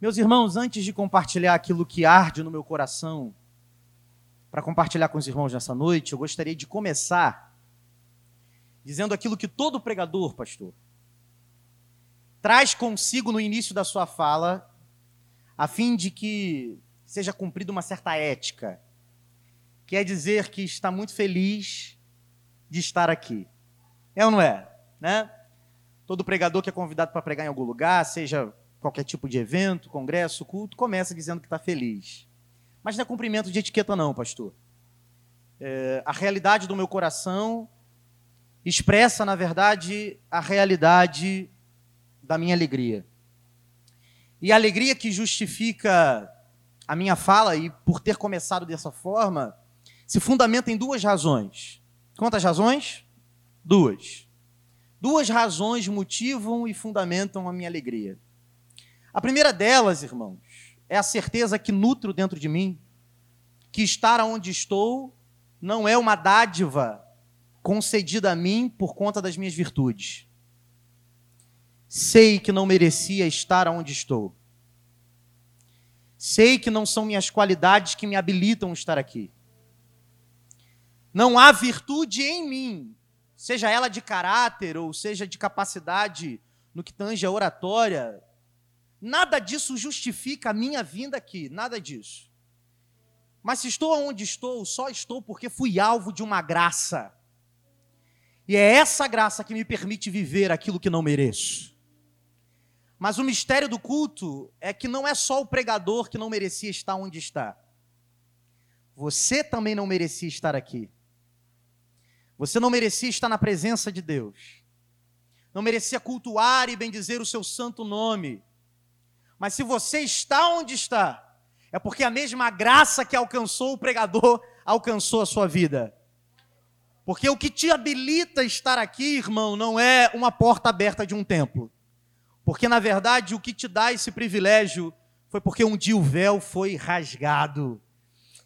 Meus irmãos, antes de compartilhar aquilo que arde no meu coração, para compartilhar com os irmãos nessa noite, eu gostaria de começar dizendo aquilo que todo pregador, pastor, traz consigo no início da sua fala, a fim de que seja cumprida uma certa ética, que é dizer que está muito feliz de estar aqui. É ou não é? Né? Todo pregador que é convidado para pregar em algum lugar, seja qualquer tipo de evento, congresso, culto, começa dizendo que está feliz. Mas não é cumprimento de etiqueta, não, pastor. É, a realidade do meu coração expressa, na verdade, a realidade da minha alegria. E a alegria que justifica a minha fala, e por ter começado dessa forma, se fundamenta em duas razões. Quantas razões? Duas. Duas razões motivam e fundamentam a minha alegria. A primeira delas, irmãos, é a certeza que nutro dentro de mim que estar onde estou não é uma dádiva concedida a mim por conta das minhas virtudes. Sei que não merecia estar onde estou. Sei que não são minhas qualidades que me habilitam a estar aqui. Não há virtude em mim, seja ela de caráter ou seja de capacidade no que tange a oratória, Nada disso justifica a minha vinda aqui, nada disso. Mas se estou onde estou, só estou porque fui alvo de uma graça. E é essa graça que me permite viver aquilo que não mereço. Mas o mistério do culto é que não é só o pregador que não merecia estar onde está. Você também não merecia estar aqui. Você não merecia estar na presença de Deus. Não merecia cultuar e bendizer o seu santo nome. Mas se você está onde está, é porque a mesma graça que alcançou o pregador alcançou a sua vida. Porque o que te habilita a estar aqui, irmão, não é uma porta aberta de um templo. Porque, na verdade, o que te dá esse privilégio foi porque um dia o véu foi rasgado.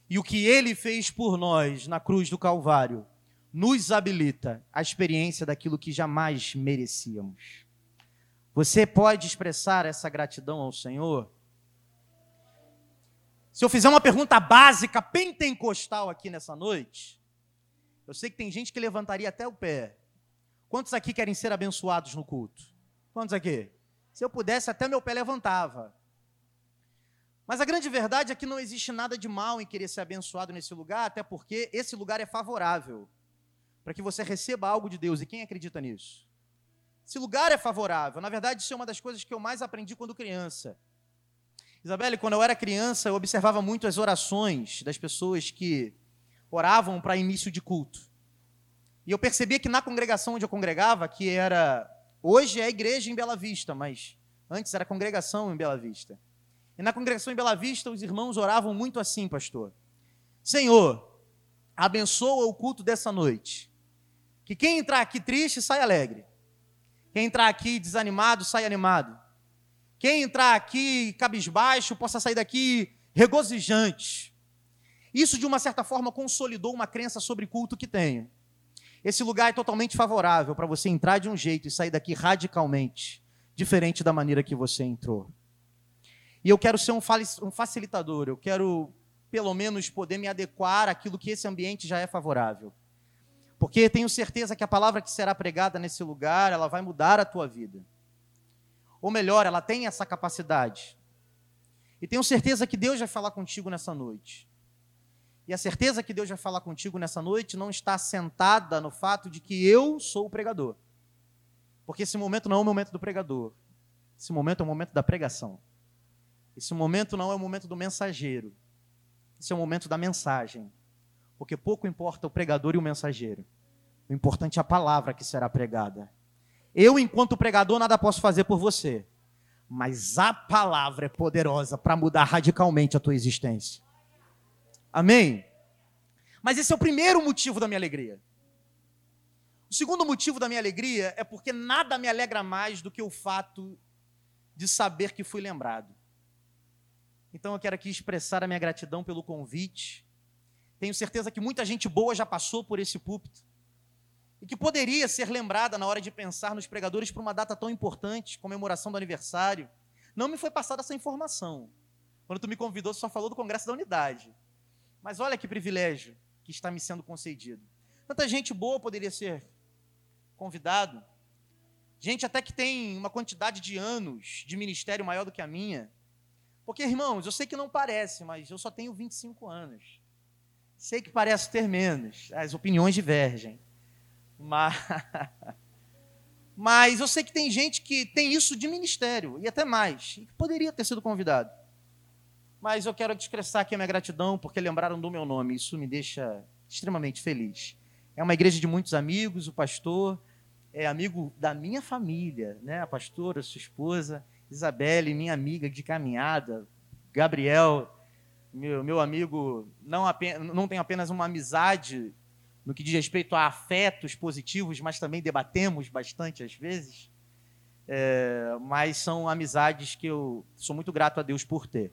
E o que ele fez por nós na cruz do Calvário nos habilita a experiência daquilo que jamais merecíamos. Você pode expressar essa gratidão ao Senhor? Se eu fizer uma pergunta básica, pentecostal aqui nessa noite, eu sei que tem gente que levantaria até o pé. Quantos aqui querem ser abençoados no culto? Quantos aqui? Se eu pudesse, até meu pé levantava. Mas a grande verdade é que não existe nada de mal em querer ser abençoado nesse lugar, até porque esse lugar é favorável para que você receba algo de Deus. E quem acredita nisso? Esse lugar é favorável. Na verdade, isso é uma das coisas que eu mais aprendi quando criança. Isabelle, quando eu era criança, eu observava muito as orações das pessoas que oravam para início de culto. E eu percebia que na congregação onde eu congregava, que era. Hoje é a igreja em Bela Vista, mas antes era congregação em Bela Vista. E na congregação em Bela Vista, os irmãos oravam muito assim, pastor: Senhor, abençoa o culto dessa noite. Que quem entrar aqui triste sai alegre. Quem entrar aqui desanimado, sai animado. Quem entrar aqui cabisbaixo, possa sair daqui regozijante. Isso, de uma certa forma, consolidou uma crença sobre culto que tenho. Esse lugar é totalmente favorável para você entrar de um jeito e sair daqui radicalmente diferente da maneira que você entrou. E eu quero ser um facilitador, eu quero, pelo menos, poder me adequar àquilo que esse ambiente já é favorável. Porque tenho certeza que a palavra que será pregada nesse lugar, ela vai mudar a tua vida. Ou melhor, ela tem essa capacidade. E tenho certeza que Deus vai falar contigo nessa noite. E a certeza que Deus vai falar contigo nessa noite não está sentada no fato de que eu sou o pregador. Porque esse momento não é o momento do pregador. Esse momento é o momento da pregação. Esse momento não é o momento do mensageiro. Esse é o momento da mensagem. Porque pouco importa o pregador e o mensageiro. O importante é a palavra que será pregada. Eu, enquanto pregador, nada posso fazer por você. Mas a palavra é poderosa para mudar radicalmente a tua existência. Amém? Mas esse é o primeiro motivo da minha alegria. O segundo motivo da minha alegria é porque nada me alegra mais do que o fato de saber que fui lembrado. Então eu quero aqui expressar a minha gratidão pelo convite tenho certeza que muita gente boa já passou por esse púlpito. E que poderia ser lembrada na hora de pensar nos pregadores para uma data tão importante, comemoração do aniversário. Não me foi passada essa informação. Quando tu me convidou, só falou do Congresso da Unidade. Mas olha que privilégio que está me sendo concedido. Tanta gente boa poderia ser convidado. Gente até que tem uma quantidade de anos de ministério maior do que a minha. Porque, irmãos, eu sei que não parece, mas eu só tenho 25 anos. Sei que parece ter menos. As opiniões divergem. Mas, mas eu sei que tem gente que tem isso de ministério, e até mais, e que poderia ter sido convidado. Mas eu quero expressar aqui a minha gratidão, porque lembraram do meu nome. Isso me deixa extremamente feliz. É uma igreja de muitos amigos, o pastor é amigo da minha família, né? A pastora, sua esposa, Isabelle, minha amiga de caminhada, Gabriel, meu, meu amigo, não, apenas, não tem apenas uma amizade no que diz respeito a afetos positivos, mas também debatemos bastante às vezes. É, mas são amizades que eu sou muito grato a Deus por ter.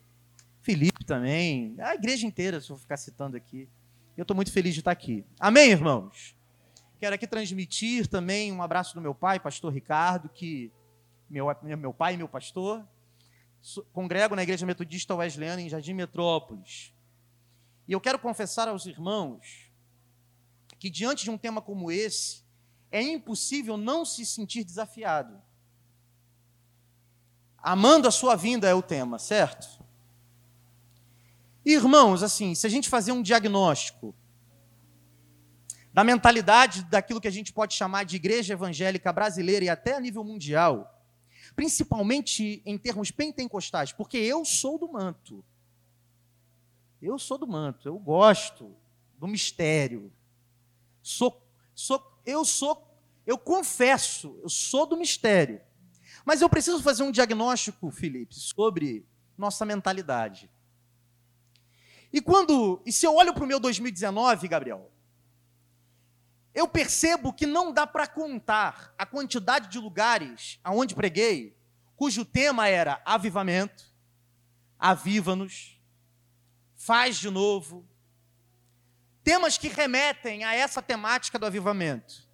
Felipe também, a igreja inteira, se eu ficar citando aqui. Eu estou muito feliz de estar aqui. Amém, irmãos? Quero aqui transmitir também um abraço do meu pai, pastor Ricardo, que meu, meu pai e meu pastor. Congrego na Igreja Metodista Wesleyana em Jardim Metrópolis. E eu quero confessar aos irmãos que, diante de um tema como esse, é impossível não se sentir desafiado. Amando a sua vinda é o tema, certo? Irmãos, assim, se a gente fazer um diagnóstico da mentalidade daquilo que a gente pode chamar de igreja evangélica brasileira e até a nível mundial, principalmente em termos pentecostais, porque eu sou do manto. Eu sou do manto, eu gosto do mistério. Sou, sou, eu sou, eu confesso, eu sou do mistério. Mas eu preciso fazer um diagnóstico, Felipe, sobre nossa mentalidade. E quando, e se eu olho para o meu 2019, Gabriel, eu percebo que não dá para contar a quantidade de lugares aonde preguei, cujo tema era avivamento, aviva-nos, faz de novo, temas que remetem a essa temática do avivamento.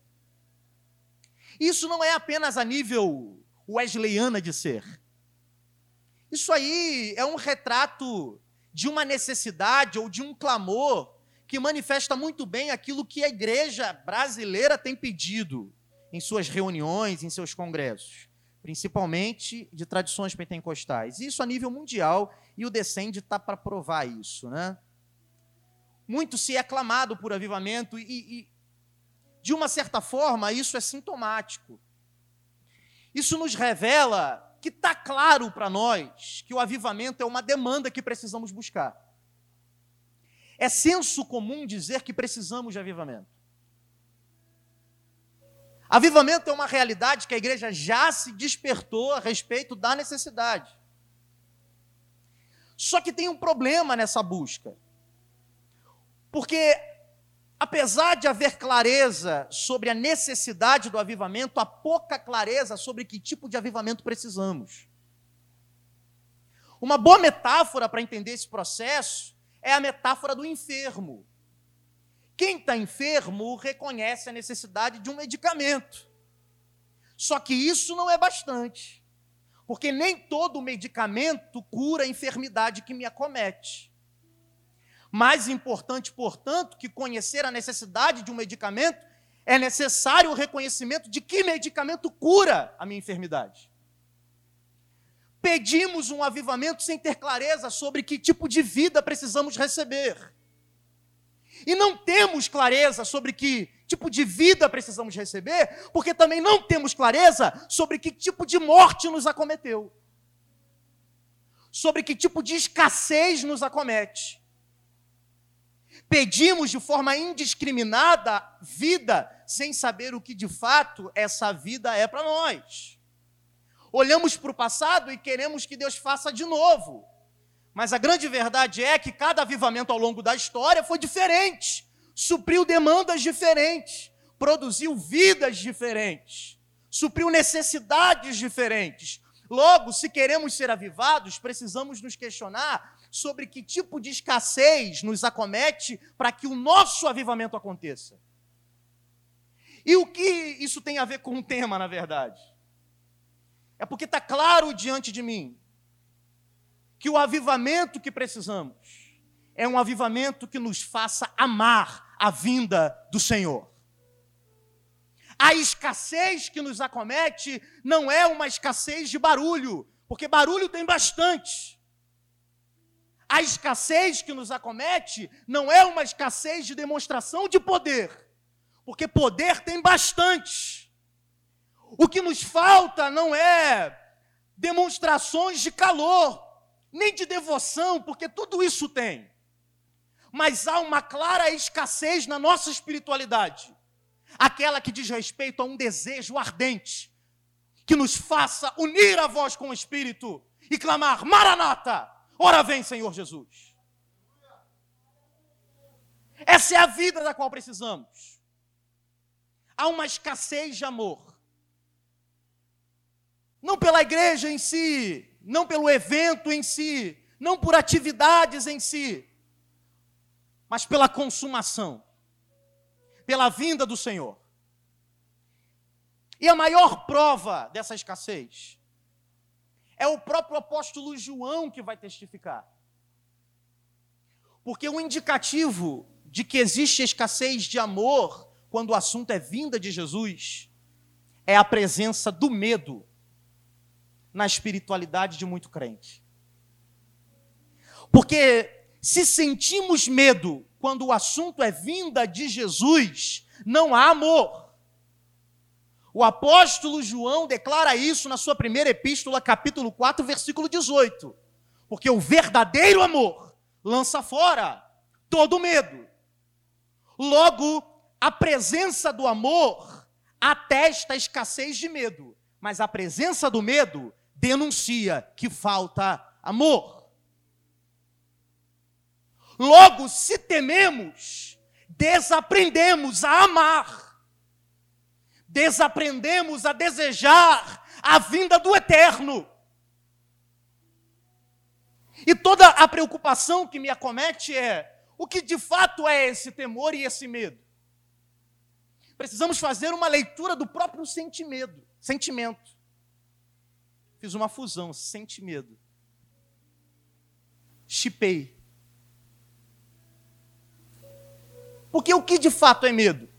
Isso não é apenas a nível wesleyana de ser. Isso aí é um retrato de uma necessidade ou de um clamor que manifesta muito bem aquilo que a igreja brasileira tem pedido em suas reuniões, em seus congressos, principalmente de tradições pentecostais. Isso a nível mundial e o Descende está para provar isso, né? Muito se é clamado por avivamento e, e, de uma certa forma, isso é sintomático. Isso nos revela que está claro para nós que o avivamento é uma demanda que precisamos buscar. É senso comum dizer que precisamos de avivamento. Avivamento é uma realidade que a igreja já se despertou a respeito da necessidade. Só que tem um problema nessa busca. Porque Apesar de haver clareza sobre a necessidade do avivamento, há pouca clareza sobre que tipo de avivamento precisamos. Uma boa metáfora para entender esse processo é a metáfora do enfermo. Quem está enfermo reconhece a necessidade de um medicamento. Só que isso não é bastante, porque nem todo medicamento cura a enfermidade que me acomete. Mais importante, portanto, que conhecer a necessidade de um medicamento, é necessário o reconhecimento de que medicamento cura a minha enfermidade. Pedimos um avivamento sem ter clareza sobre que tipo de vida precisamos receber. E não temos clareza sobre que tipo de vida precisamos receber, porque também não temos clareza sobre que tipo de morte nos acometeu. Sobre que tipo de escassez nos acomete pedimos de forma indiscriminada vida, sem saber o que de fato essa vida é para nós. Olhamos para o passado e queremos que Deus faça de novo. Mas a grande verdade é que cada avivamento ao longo da história foi diferente, supriu demandas diferentes, produziu vidas diferentes, supriu necessidades diferentes. Logo, se queremos ser avivados, precisamos nos questionar sobre que tipo de escassez nos acomete para que o nosso avivamento aconteça. E o que isso tem a ver com o tema, na verdade? É porque está claro diante de mim que o avivamento que precisamos é um avivamento que nos faça amar a vinda do Senhor. A escassez que nos acomete não é uma escassez de barulho, porque barulho tem bastante. A escassez que nos acomete não é uma escassez de demonstração de poder, porque poder tem bastante. O que nos falta não é demonstrações de calor, nem de devoção, porque tudo isso tem. Mas há uma clara escassez na nossa espiritualidade aquela que diz respeito a um desejo ardente, que nos faça unir a voz com o Espírito e clamar: Maranata, ora vem, Senhor Jesus. Essa é a vida da qual precisamos. Há uma escassez de amor. Não pela igreja em si, não pelo evento em si, não por atividades em si, mas pela consumação pela vinda do Senhor. E a maior prova dessa escassez é o próprio apóstolo João que vai testificar. Porque o indicativo de que existe escassez de amor quando o assunto é vinda de Jesus é a presença do medo na espiritualidade de muito crente. Porque se sentimos medo quando o assunto é vinda de Jesus, não há amor. O apóstolo João declara isso na sua primeira epístola, capítulo 4, versículo 18. Porque o verdadeiro amor lança fora todo medo. Logo, a presença do amor atesta a escassez de medo, mas a presença do medo denuncia que falta amor. Logo, se tememos, desaprendemos a amar, desaprendemos a desejar a vinda do eterno. E toda a preocupação que me acomete é: o que de fato é esse temor e esse medo? Precisamos fazer uma leitura do próprio sentimento. sentimento. Fiz uma fusão, sente medo. Chipei. Porque o que de fato é medo?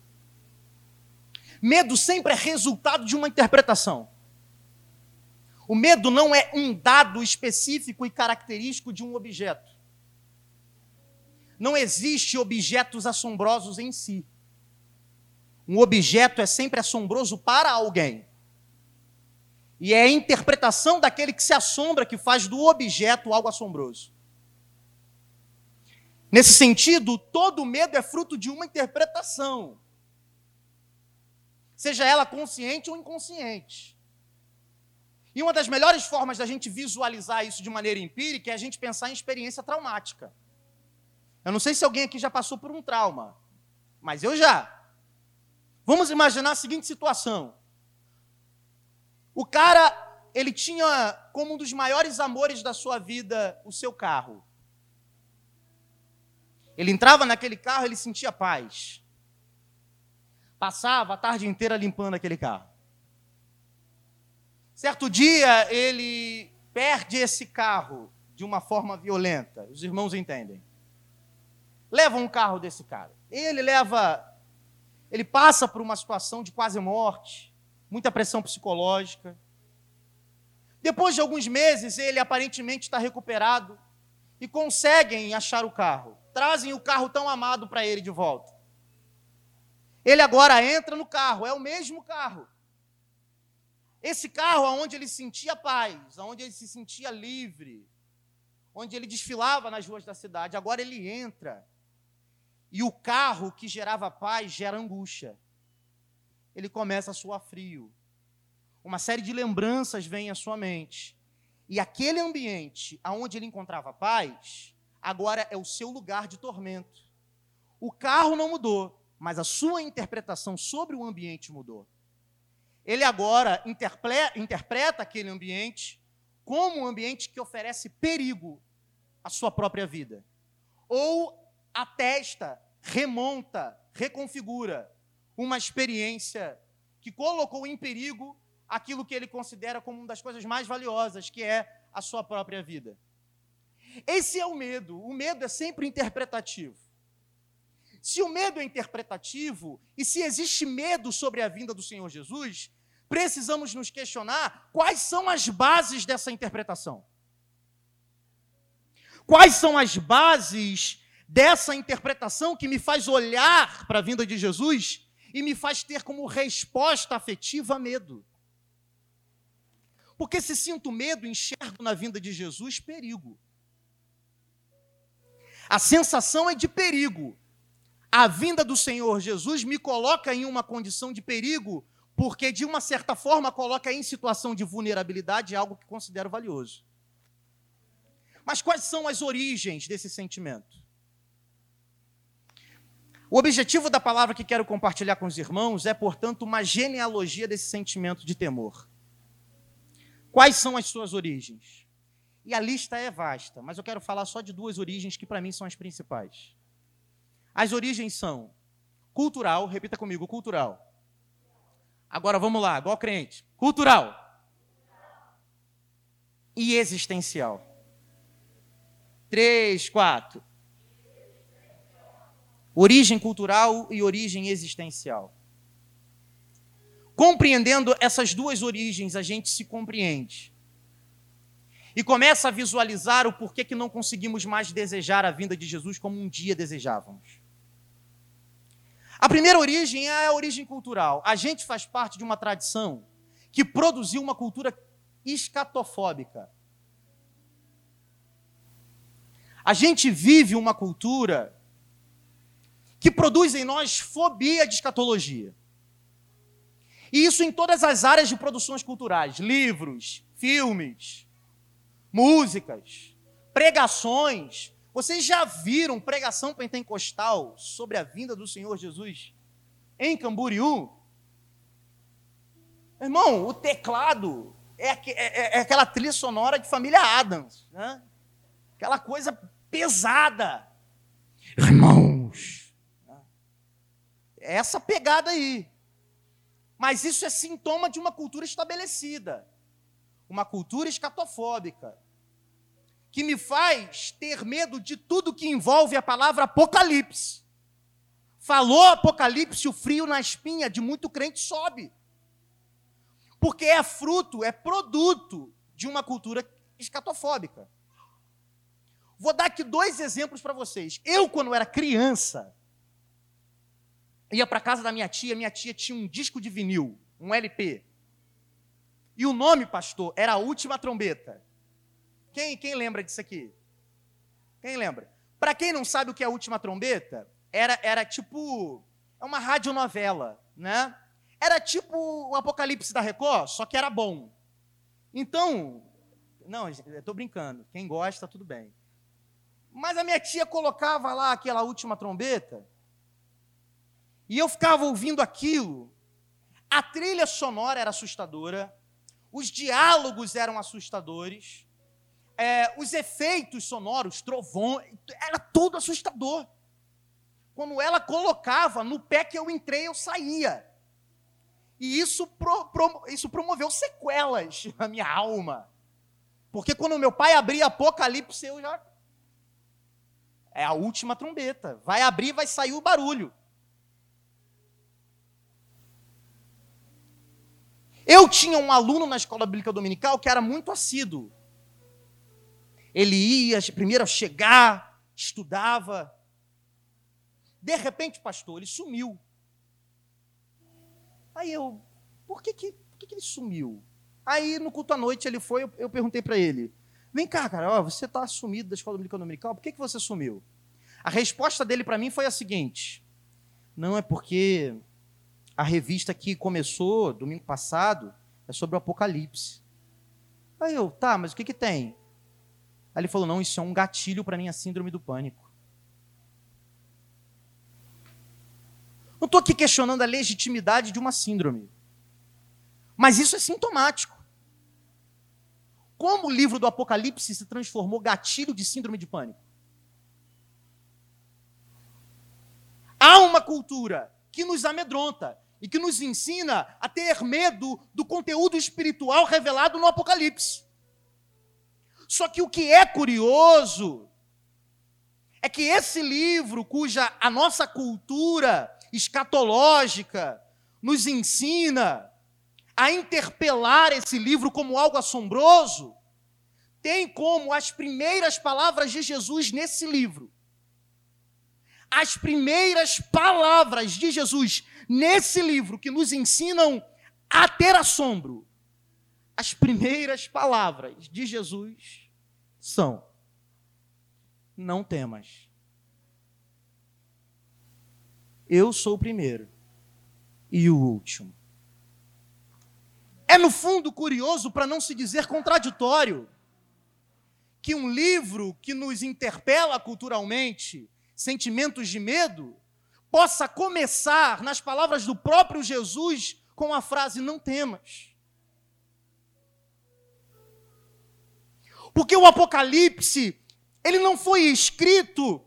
Medo sempre é resultado de uma interpretação. O medo não é um dado específico e característico de um objeto. Não existe objetos assombrosos em si. Um objeto é sempre assombroso para alguém. E é a interpretação daquele que se assombra que faz do objeto algo assombroso. Nesse sentido, todo medo é fruto de uma interpretação, seja ela consciente ou inconsciente. E uma das melhores formas da gente visualizar isso de maneira empírica é a gente pensar em experiência traumática. Eu não sei se alguém aqui já passou por um trauma, mas eu já. Vamos imaginar a seguinte situação: o cara, ele tinha como um dos maiores amores da sua vida o seu carro. Ele entrava naquele carro, ele sentia paz. Passava a tarde inteira limpando aquele carro. Certo dia, ele perde esse carro de uma forma violenta. Os irmãos entendem. Levam um carro desse cara. Ele leva. Ele passa por uma situação de quase morte, muita pressão psicológica. Depois de alguns meses, ele aparentemente está recuperado e conseguem achar o carro trazem o carro tão amado para ele de volta. Ele agora entra no carro, é o mesmo carro. Esse carro onde ele sentia paz, onde ele se sentia livre, onde ele desfilava nas ruas da cidade, agora ele entra. E o carro que gerava paz gera angústia. Ele começa a suar frio. Uma série de lembranças vem à sua mente. E aquele ambiente aonde ele encontrava paz, agora é o seu lugar de tormento. O carro não mudou, mas a sua interpretação sobre o ambiente mudou. Ele agora interpreta aquele ambiente como um ambiente que oferece perigo à sua própria vida. Ou atesta, remonta, reconfigura uma experiência que colocou em perigo aquilo que ele considera como uma das coisas mais valiosas, que é a sua própria vida. Esse é o medo. O medo é sempre interpretativo. Se o medo é interpretativo e se existe medo sobre a vinda do Senhor Jesus, precisamos nos questionar quais são as bases dessa interpretação. Quais são as bases dessa interpretação que me faz olhar para a vinda de Jesus e me faz ter como resposta afetiva medo? Porque se sinto medo, enxergo na vinda de Jesus perigo. A sensação é de perigo. A vinda do Senhor Jesus me coloca em uma condição de perigo, porque de uma certa forma coloca em situação de vulnerabilidade algo que considero valioso. Mas quais são as origens desse sentimento? O objetivo da palavra que quero compartilhar com os irmãos é, portanto, uma genealogia desse sentimento de temor. Quais são as suas origens? E a lista é vasta, mas eu quero falar só de duas origens que para mim são as principais. As origens são cultural, repita comigo, cultural. Agora vamos lá, igual crente. Cultural. E existencial. Três, quatro. Origem cultural e origem existencial. Compreendendo essas duas origens, a gente se compreende. E começa a visualizar o porquê que não conseguimos mais desejar a vinda de Jesus como um dia desejávamos. A primeira origem é a origem cultural. A gente faz parte de uma tradição que produziu uma cultura escatofóbica. A gente vive uma cultura que produz em nós fobia de escatologia. E isso em todas as áreas de produções culturais: livros, filmes, músicas, pregações. Vocês já viram pregação pentecostal sobre a vinda do Senhor Jesus em Camboriú? Irmão, o teclado é, é, é, é aquela trilha sonora de família Adams, né? aquela coisa pesada. Irmãos, é essa pegada aí. Mas isso é sintoma de uma cultura estabelecida, uma cultura escatofóbica, que me faz ter medo de tudo que envolve a palavra apocalipse. Falou apocalipse, o frio na espinha de muito crente sobe. Porque é fruto, é produto de uma cultura escatofóbica. Vou dar aqui dois exemplos para vocês. Eu, quando era criança, ia para casa da minha tia, minha tia tinha um disco de vinil, um LP. E o nome, pastor, era a última trombeta. Quem, quem lembra disso aqui? Quem lembra? Para quem não sabe o que é a última trombeta, era, era tipo é uma radionovela, né? Era tipo o Apocalipse da Record, só que era bom. Então, não, eu estou brincando. Quem gosta, tudo bem. Mas a minha tia colocava lá aquela última trombeta e eu ficava ouvindo aquilo. A trilha sonora era assustadora, os diálogos eram assustadores, é, os efeitos sonoros, trovão, era tudo assustador. Quando ela colocava no pé que eu entrei, eu saía. E isso, pro, pro, isso promoveu sequelas na minha alma. Porque quando meu pai abria Apocalipse, eu já. É a última trombeta. Vai abrir, vai sair o barulho. Eu tinha um aluno na escola bíblica dominical que era muito assíduo. Ele ia primeiro a chegar, estudava. De repente, pastor, ele sumiu. Aí eu, por que, que, por que, que ele sumiu? Aí no culto à noite ele foi, eu, eu perguntei para ele: Vem cá, cara, ó, você está sumido da escola bíblica dominical, por que, que você sumiu? A resposta dele para mim foi a seguinte: Não é porque a revista que começou domingo passado é sobre o Apocalipse. Aí eu, tá, mas o que que tem? Aí ele falou, não, isso é um gatilho para minha síndrome do pânico. Não estou aqui questionando a legitimidade de uma síndrome. Mas isso é sintomático. Como o livro do Apocalipse se transformou gatilho de síndrome de pânico? Há uma cultura que nos amedronta, e que nos ensina a ter medo do conteúdo espiritual revelado no Apocalipse. Só que o que é curioso é que esse livro, cuja a nossa cultura escatológica nos ensina a interpelar esse livro como algo assombroso, tem como as primeiras palavras de Jesus nesse livro. As primeiras palavras de Jesus nesse livro que nos ensinam a ter assombro. As primeiras palavras de Jesus são: Não temas. Eu sou o primeiro e o último. É no fundo curioso, para não se dizer contraditório, que um livro que nos interpela culturalmente, sentimentos de medo, possa começar nas palavras do próprio Jesus com a frase: Não temas. Porque o Apocalipse, ele não foi escrito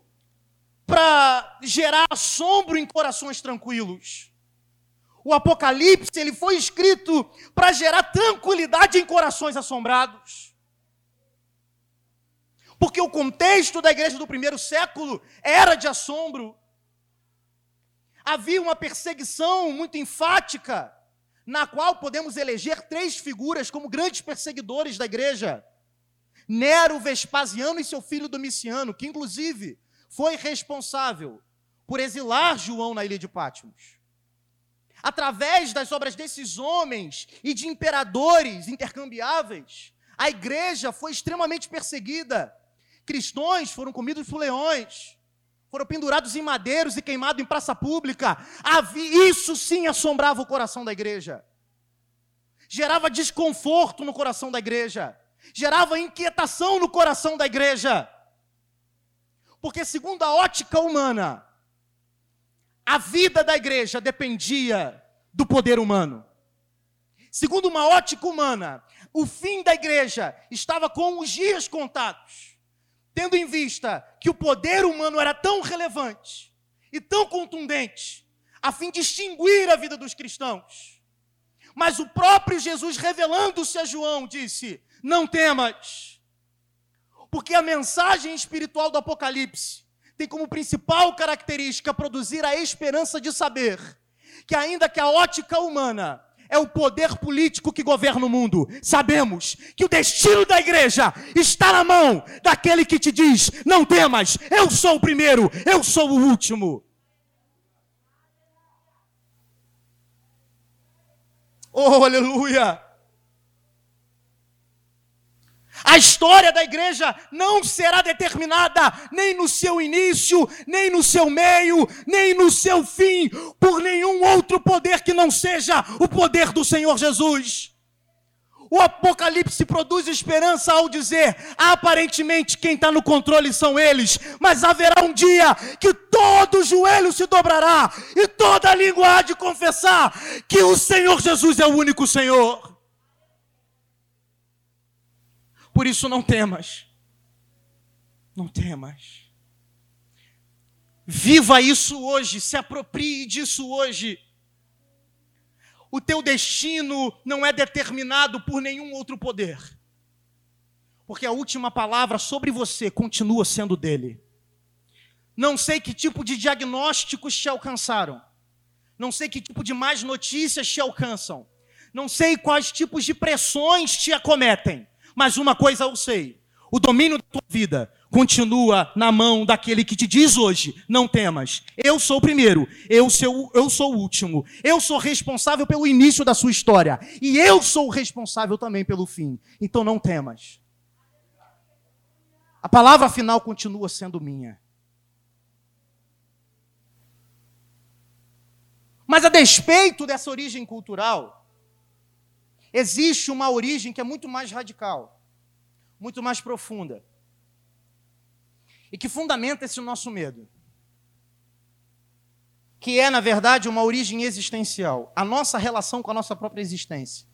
para gerar assombro em corações tranquilos. O Apocalipse, ele foi escrito para gerar tranquilidade em corações assombrados. Porque o contexto da igreja do primeiro século era de assombro. Havia uma perseguição muito enfática, na qual podemos eleger três figuras como grandes perseguidores da igreja: Nero, Vespasiano e seu filho Domiciano, que inclusive foi responsável por exilar João na ilha de Patmos. Através das obras desses homens e de imperadores intercambiáveis, a igreja foi extremamente perseguida. Cristãos foram comidos por leões, foram pendurados em madeiros e queimados em praça pública. Isso sim assombrava o coração da igreja. Gerava desconforto no coração da igreja. Gerava inquietação no coração da igreja. Porque, segundo a ótica humana, a vida da igreja dependia do poder humano. Segundo uma ótica humana, o fim da igreja estava com os dias contados, tendo em vista que o poder humano era tão relevante e tão contundente, a fim de extinguir a vida dos cristãos. Mas o próprio Jesus, revelando-se a João, disse: Não temas porque a mensagem espiritual do Apocalipse tem como principal característica produzir a esperança de saber que, ainda que a ótica humana é o poder político que governa o mundo, sabemos que o destino da igreja está na mão daquele que te diz: não temas, eu sou o primeiro, eu sou o último. Oh, aleluia! A história da igreja não será determinada nem no seu início, nem no seu meio, nem no seu fim, por nenhum outro poder que não seja o poder do Senhor Jesus. O Apocalipse produz esperança ao dizer: aparentemente quem está no controle são eles, mas haverá um dia que todo joelho se dobrará e toda língua há de confessar que o Senhor Jesus é o único Senhor. Por isso não temas. Não temas. Viva isso hoje, se aproprie disso hoje. O teu destino não é determinado por nenhum outro poder. Porque a última palavra sobre você continua sendo dele. Não sei que tipo de diagnósticos te alcançaram. Não sei que tipo de más notícias te alcançam. Não sei quais tipos de pressões te acometem. Mas uma coisa eu sei: o domínio da tua vida continua na mão daquele que te diz hoje: não temas, eu sou o primeiro, eu sou, eu sou o último, eu sou responsável pelo início da sua história, e eu sou responsável também pelo fim. Então não temas. A palavra final continua sendo minha. Mas a despeito dessa origem cultural, Existe uma origem que é muito mais radical, muito mais profunda, e que fundamenta esse nosso medo. Que é, na verdade, uma origem existencial, a nossa relação com a nossa própria existência.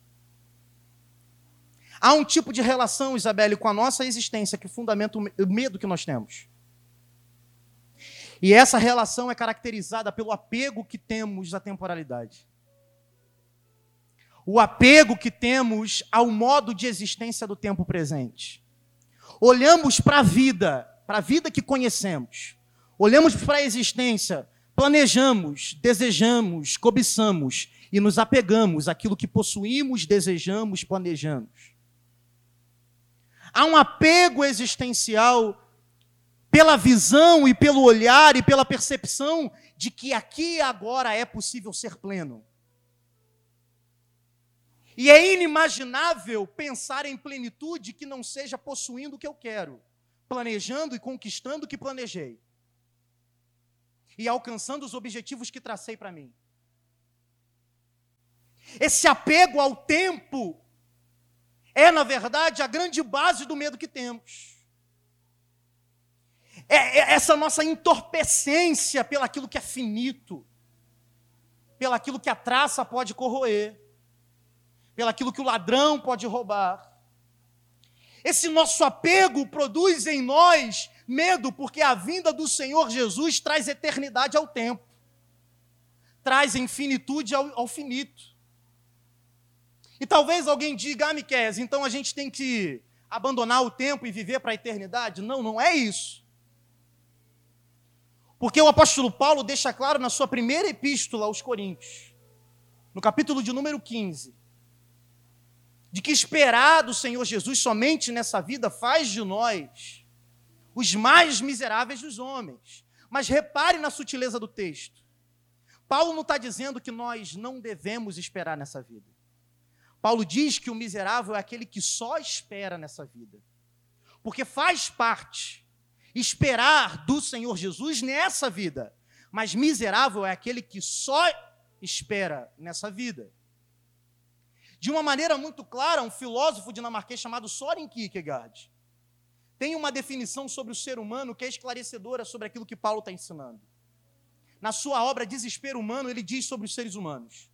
Há um tipo de relação, Isabelle, com a nossa existência que fundamenta o medo que nós temos. E essa relação é caracterizada pelo apego que temos à temporalidade o apego que temos ao modo de existência do tempo presente. olhamos para a vida, para a vida que conhecemos, olhamos para a existência, planejamos, desejamos, cobiçamos e nos apegamos àquilo que possuímos, desejamos, planejamos. Há um apego existencial pela visão e pelo olhar e pela percepção de que aqui e agora é possível ser pleno. E é inimaginável pensar em plenitude que não seja possuindo o que eu quero, planejando e conquistando o que planejei, e alcançando os objetivos que tracei para mim. Esse apego ao tempo é, na verdade, a grande base do medo que temos. É, é essa nossa entorpecência pelaquilo que é finito, pelaquilo que a traça pode corroer pelaquilo que o ladrão pode roubar. Esse nosso apego produz em nós medo, porque a vinda do Senhor Jesus traz eternidade ao tempo, traz infinitude ao, ao finito. E talvez alguém diga, ah, Miquel, então a gente tem que abandonar o tempo e viver para a eternidade? Não, não é isso. Porque o apóstolo Paulo deixa claro na sua primeira epístola aos Coríntios, no capítulo de número 15, de que esperar do Senhor Jesus somente nessa vida faz de nós os mais miseráveis dos homens. Mas repare na sutileza do texto. Paulo não está dizendo que nós não devemos esperar nessa vida. Paulo diz que o miserável é aquele que só espera nessa vida. Porque faz parte esperar do Senhor Jesus nessa vida. Mas miserável é aquele que só espera nessa vida. De uma maneira muito clara, um filósofo dinamarquês chamado Soren Kierkegaard tem uma definição sobre o ser humano que é esclarecedora sobre aquilo que Paulo está ensinando. Na sua obra Desespero Humano, ele diz sobre os seres humanos: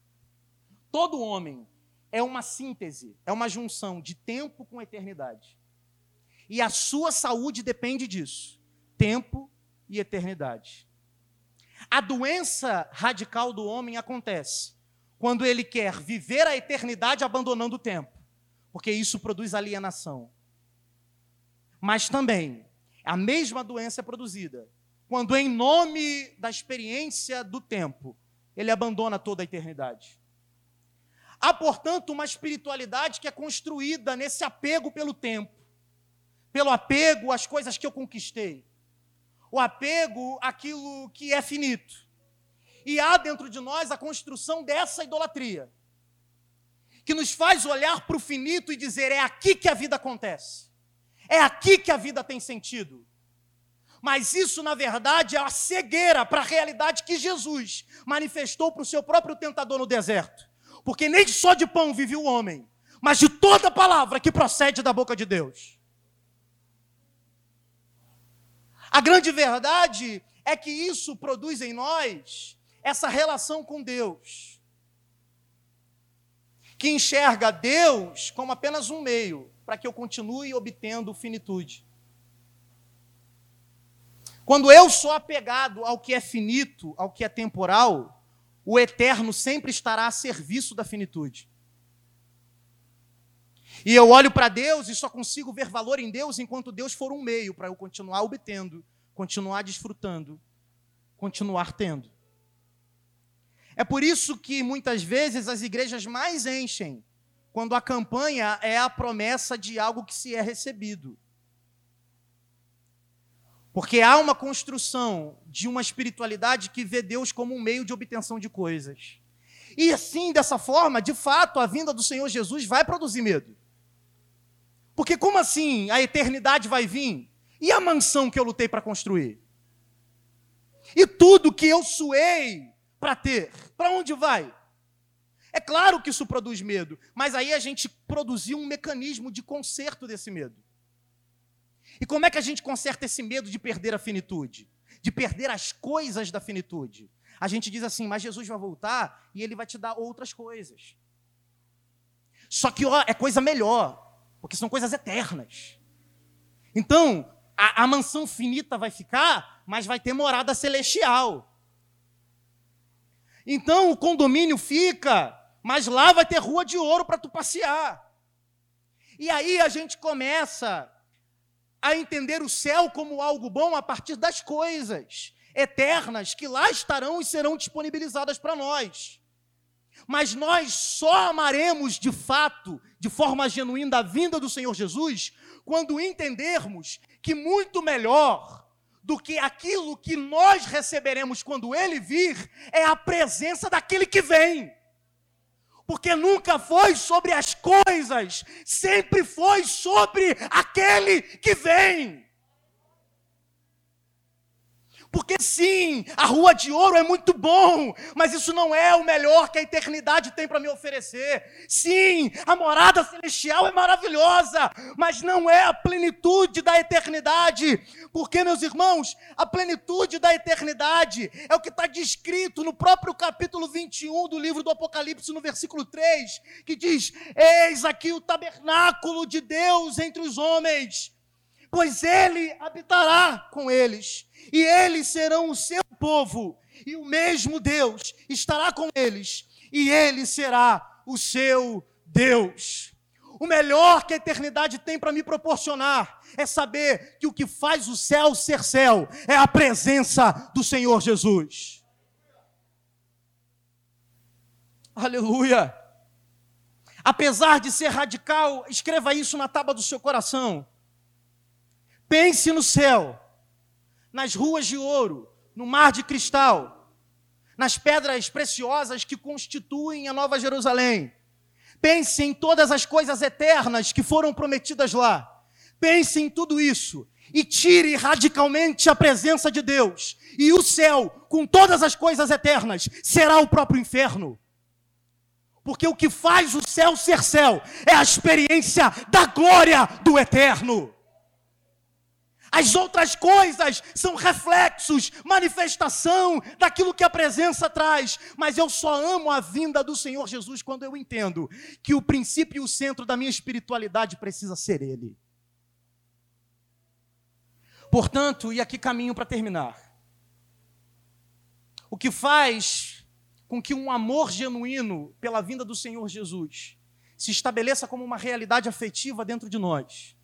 todo homem é uma síntese, é uma junção de tempo com eternidade. E a sua saúde depende disso: tempo e eternidade. A doença radical do homem acontece quando ele quer viver a eternidade abandonando o tempo, porque isso produz alienação. Mas também, a mesma doença é produzida quando, em nome da experiência do tempo, ele abandona toda a eternidade. Há, portanto, uma espiritualidade que é construída nesse apego pelo tempo, pelo apego às coisas que eu conquistei, o apego àquilo que é finito. E há dentro de nós a construção dessa idolatria, que nos faz olhar para o finito e dizer: é aqui que a vida acontece, é aqui que a vida tem sentido. Mas isso, na verdade, é a cegueira para a realidade que Jesus manifestou para o seu próprio tentador no deserto. Porque nem só de pão vive o homem, mas de toda palavra que procede da boca de Deus. A grande verdade é que isso produz em nós essa relação com Deus, que enxerga Deus como apenas um meio para que eu continue obtendo finitude. Quando eu sou apegado ao que é finito, ao que é temporal, o eterno sempre estará a serviço da finitude. E eu olho para Deus e só consigo ver valor em Deus enquanto Deus for um meio para eu continuar obtendo, continuar desfrutando, continuar tendo. É por isso que muitas vezes as igrejas mais enchem quando a campanha é a promessa de algo que se é recebido. Porque há uma construção de uma espiritualidade que vê Deus como um meio de obtenção de coisas. E assim, dessa forma, de fato, a vinda do Senhor Jesus vai produzir medo. Porque como assim a eternidade vai vir? E a mansão que eu lutei para construir? E tudo que eu suei para ter. Para onde vai? É claro que isso produz medo, mas aí a gente produziu um mecanismo de conserto desse medo. E como é que a gente conserta esse medo de perder a finitude? De perder as coisas da finitude? A gente diz assim, mas Jesus vai voltar e ele vai te dar outras coisas. Só que ó, é coisa melhor, porque são coisas eternas. Então, a, a mansão finita vai ficar, mas vai ter morada celestial. Então o condomínio fica, mas lá vai ter rua de ouro para tu passear. E aí a gente começa a entender o céu como algo bom a partir das coisas eternas que lá estarão e serão disponibilizadas para nós. Mas nós só amaremos de fato, de forma genuína, a vinda do Senhor Jesus, quando entendermos que muito melhor do que aquilo que nós receberemos quando ele vir é a presença daquele que vem. Porque nunca foi sobre as coisas, sempre foi sobre aquele que vem. Porque sim, a rua de ouro é muito bom, mas isso não é o melhor que a eternidade tem para me oferecer. Sim, a morada celestial é maravilhosa, mas não é a plenitude da eternidade. Porque, meus irmãos, a plenitude da eternidade é o que está descrito no próprio capítulo 21 do livro do Apocalipse, no versículo 3, que diz: Eis aqui o tabernáculo de Deus entre os homens pois ele habitará com eles, e eles serão o seu povo, e o mesmo Deus estará com eles, e ele será o seu Deus. O melhor que a eternidade tem para me proporcionar é saber que o que faz o céu ser céu é a presença do Senhor Jesus. Aleluia! Apesar de ser radical, escreva isso na tábua do seu coração. Pense no céu, nas ruas de ouro, no mar de cristal, nas pedras preciosas que constituem a Nova Jerusalém. Pense em todas as coisas eternas que foram prometidas lá. Pense em tudo isso e tire radicalmente a presença de Deus. E o céu, com todas as coisas eternas, será o próprio inferno. Porque o que faz o céu ser céu é a experiência da glória do eterno. As outras coisas são reflexos, manifestação daquilo que a presença traz. Mas eu só amo a vinda do Senhor Jesus quando eu entendo que o princípio e o centro da minha espiritualidade precisa ser Ele. Portanto, e aqui caminho para terminar. O que faz com que um amor genuíno pela vinda do Senhor Jesus se estabeleça como uma realidade afetiva dentro de nós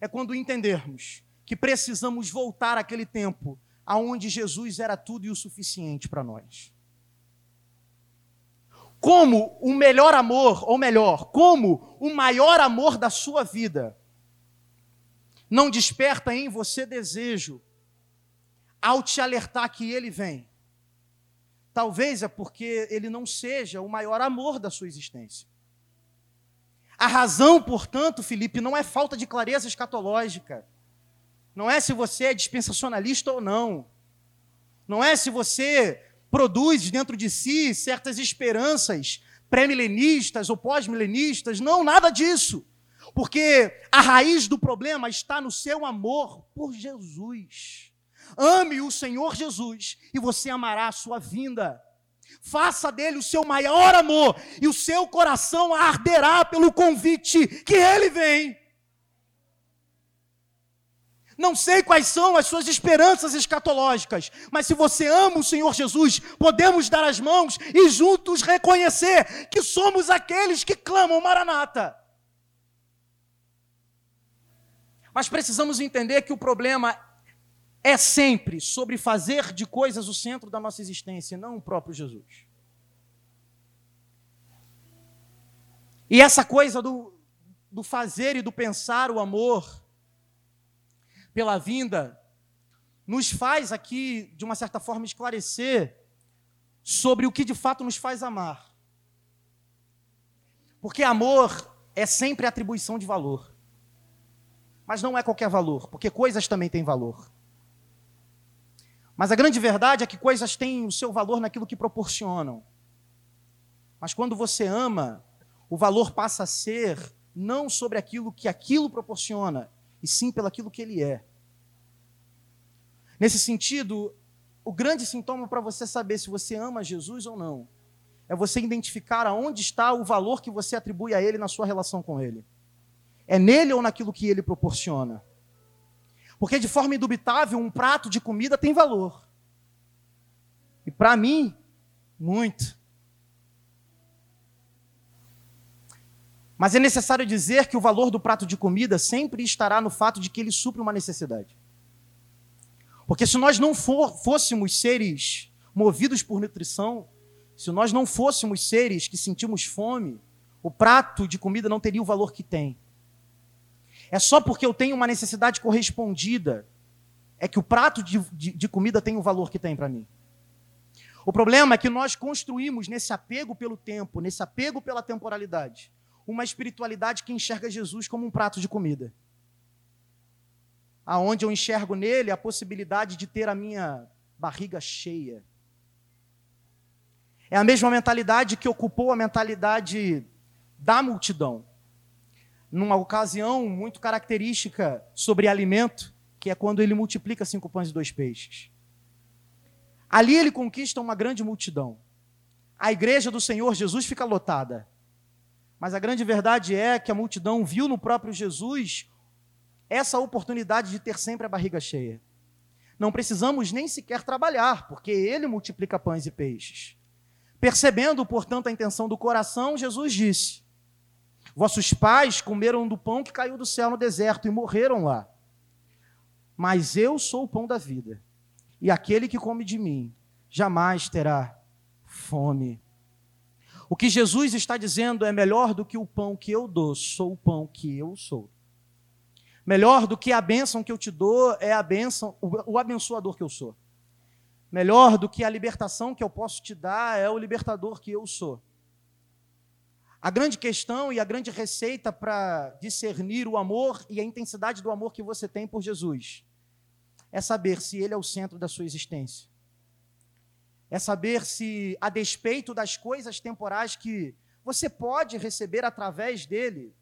é quando entendermos que precisamos voltar àquele tempo aonde Jesus era tudo e o suficiente para nós. Como o melhor amor, ou melhor, como o maior amor da sua vida não desperta em você desejo ao te alertar que ele vem. Talvez é porque ele não seja o maior amor da sua existência. A razão, portanto, Felipe, não é falta de clareza escatológica. Não é se você é dispensacionalista ou não. Não é se você produz dentro de si certas esperanças pré-milenistas ou pós-milenistas. Não, nada disso. Porque a raiz do problema está no seu amor por Jesus. Ame o Senhor Jesus e você amará a sua vinda. Faça dele o seu maior amor e o seu coração arderá pelo convite que ele vem. Não sei quais são as suas esperanças escatológicas, mas se você ama o Senhor Jesus, podemos dar as mãos e juntos reconhecer que somos aqueles que clamam Maranata. Mas precisamos entender que o problema é sempre sobre fazer de coisas o centro da nossa existência, não o próprio Jesus. E essa coisa do, do fazer e do pensar o amor pela vinda, nos faz aqui, de uma certa forma, esclarecer sobre o que de fato nos faz amar. Porque amor é sempre atribuição de valor. Mas não é qualquer valor, porque coisas também têm valor. Mas a grande verdade é que coisas têm o seu valor naquilo que proporcionam. Mas quando você ama, o valor passa a ser não sobre aquilo que aquilo proporciona, e sim pelo aquilo que ele é. Nesse sentido, o grande sintoma para você saber se você ama Jesus ou não é você identificar aonde está o valor que você atribui a ele na sua relação com ele. É nele ou naquilo que ele proporciona? Porque de forma indubitável, um prato de comida tem valor. E para mim, muito. Mas é necessário dizer que o valor do prato de comida sempre estará no fato de que ele supre uma necessidade. Porque se nós não for, fôssemos seres movidos por nutrição, se nós não fôssemos seres que sentimos fome, o prato de comida não teria o valor que tem. É só porque eu tenho uma necessidade correspondida é que o prato de, de, de comida tem o valor que tem para mim. O problema é que nós construímos nesse apego pelo tempo, nesse apego pela temporalidade, uma espiritualidade que enxerga Jesus como um prato de comida. Aonde eu enxergo nele a possibilidade de ter a minha barriga cheia. É a mesma mentalidade que ocupou a mentalidade da multidão. Numa ocasião muito característica sobre alimento, que é quando ele multiplica cinco pães e dois peixes. Ali ele conquista uma grande multidão. A igreja do Senhor Jesus fica lotada. Mas a grande verdade é que a multidão viu no próprio Jesus essa oportunidade de ter sempre a barriga cheia. Não precisamos nem sequer trabalhar, porque ele multiplica pães e peixes. Percebendo, portanto, a intenção do coração, Jesus disse: Vossos pais comeram do pão que caiu do céu no deserto e morreram lá. Mas eu sou o pão da vida. E aquele que come de mim jamais terá fome. O que Jesus está dizendo é melhor do que o pão que eu dou, sou o pão que eu sou. Melhor do que a bênção que eu te dou é a bênção, o, o abençoador que eu sou. Melhor do que a libertação que eu posso te dar é o libertador que eu sou. A grande questão e a grande receita para discernir o amor e a intensidade do amor que você tem por Jesus é saber se Ele é o centro da sua existência. É saber se, a despeito das coisas temporais que você pode receber através dele,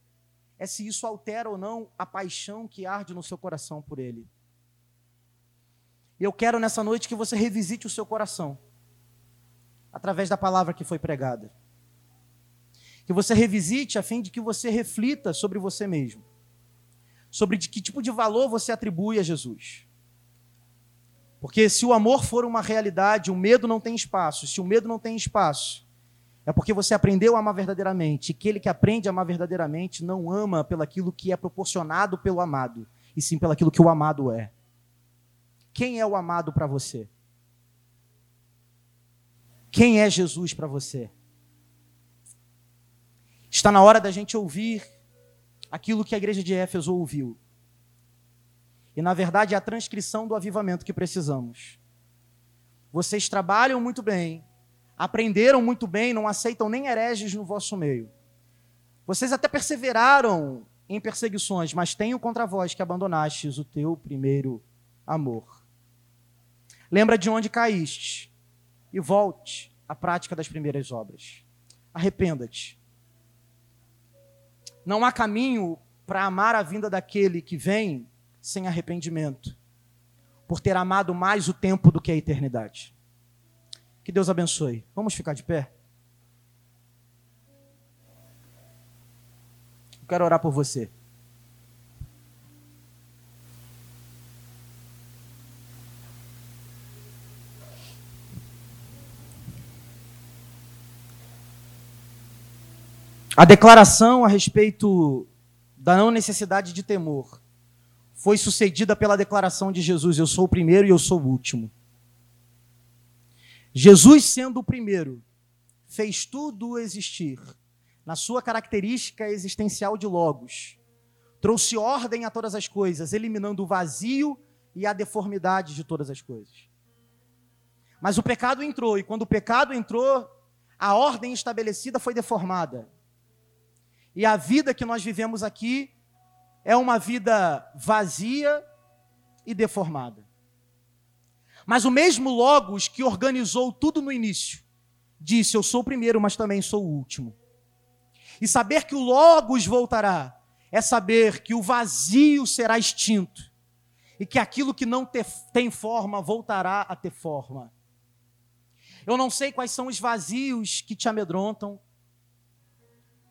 é se isso altera ou não a paixão que arde no seu coração por Ele. Eu quero nessa noite que você revisite o seu coração, através da palavra que foi pregada que você revisite a fim de que você reflita sobre você mesmo. Sobre de que tipo de valor você atribui a Jesus. Porque se o amor for uma realidade, o medo não tem espaço. Se o medo não tem espaço, é porque você aprendeu a amar verdadeiramente. E aquele que aprende a amar verdadeiramente não ama pelaquilo que é proporcionado pelo amado, e sim pelaquilo que o amado é. Quem é o amado para você? Quem é Jesus para você? Está na hora da gente ouvir aquilo que a igreja de Éfeso ouviu. E na verdade é a transcrição do avivamento que precisamos. Vocês trabalham muito bem, aprenderam muito bem, não aceitam nem hereges no vosso meio. Vocês até perseveraram em perseguições, mas tenho contra vós que abandonastes o teu primeiro amor. Lembra de onde caíste e volte à prática das primeiras obras. Arrependa-te não há caminho para amar a vinda daquele que vem sem arrependimento, por ter amado mais o tempo do que a eternidade. Que Deus abençoe. Vamos ficar de pé? Eu quero orar por você. A declaração a respeito da não necessidade de temor foi sucedida pela declaração de Jesus: Eu sou o primeiro e eu sou o último. Jesus, sendo o primeiro, fez tudo existir na sua característica existencial de Logos. Trouxe ordem a todas as coisas, eliminando o vazio e a deformidade de todas as coisas. Mas o pecado entrou, e quando o pecado entrou, a ordem estabelecida foi deformada. E a vida que nós vivemos aqui é uma vida vazia e deformada. Mas o mesmo Logos que organizou tudo no início, disse: Eu sou o primeiro, mas também sou o último. E saber que o Logos voltará é saber que o vazio será extinto e que aquilo que não tem forma voltará a ter forma. Eu não sei quais são os vazios que te amedrontam,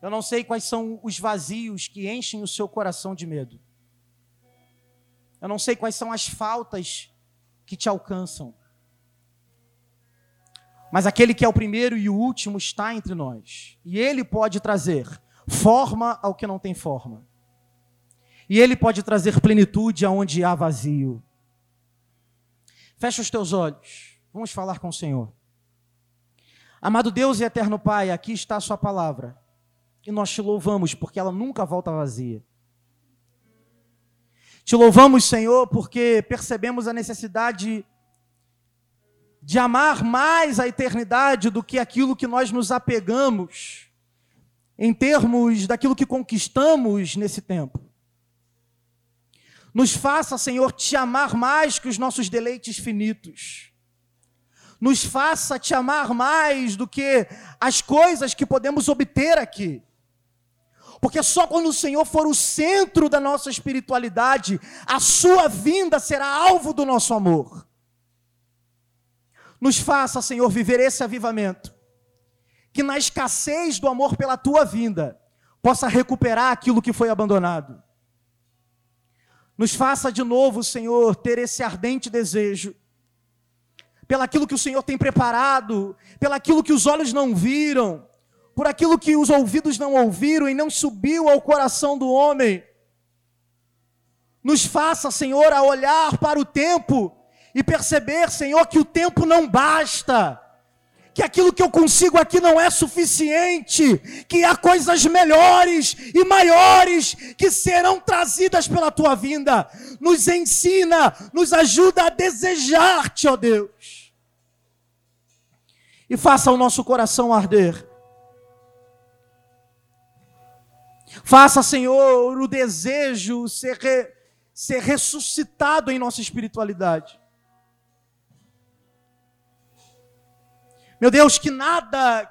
eu não sei quais são os vazios que enchem o seu coração de medo. Eu não sei quais são as faltas que te alcançam. Mas aquele que é o primeiro e o último está entre nós. E ele pode trazer forma ao que não tem forma. E Ele pode trazer plenitude aonde há vazio. Fecha os teus olhos. Vamos falar com o Senhor. Amado Deus e eterno Pai, aqui está a Sua palavra. E nós te louvamos porque ela nunca volta vazia. Te louvamos, Senhor, porque percebemos a necessidade de amar mais a eternidade do que aquilo que nós nos apegamos, em termos daquilo que conquistamos nesse tempo. Nos faça, Senhor, te amar mais que os nossos deleites finitos. Nos faça te amar mais do que as coisas que podemos obter aqui. Porque só quando o Senhor for o centro da nossa espiritualidade, a sua vinda será alvo do nosso amor. Nos faça, Senhor, viver esse avivamento. Que na escassez do amor pela tua vinda, possa recuperar aquilo que foi abandonado. Nos faça de novo, Senhor, ter esse ardente desejo, pelaquilo que o Senhor tem preparado, pelaquilo que os olhos não viram, por aquilo que os ouvidos não ouviram e não subiu ao coração do homem. Nos faça, Senhor, a olhar para o tempo e perceber, Senhor, que o tempo não basta, que aquilo que eu consigo aqui não é suficiente, que há coisas melhores e maiores que serão trazidas pela tua vinda. Nos ensina, nos ajuda a desejar-te, ó Deus. E faça o nosso coração arder Faça, Senhor, o desejo ser, re, ser ressuscitado em nossa espiritualidade. Meu Deus, que nada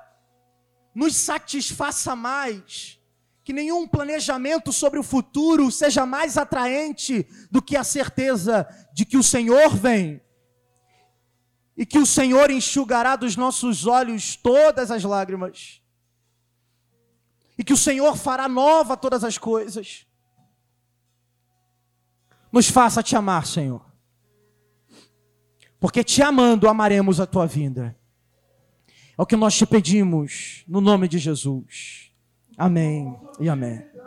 nos satisfaça mais, que nenhum planejamento sobre o futuro seja mais atraente do que a certeza de que o Senhor vem e que o Senhor enxugará dos nossos olhos todas as lágrimas e que o Senhor fará nova todas as coisas. Nos faça te amar, Senhor. Porque te amando, amaremos a tua vinda. É o que nós te pedimos, no nome de Jesus. Amém e amém.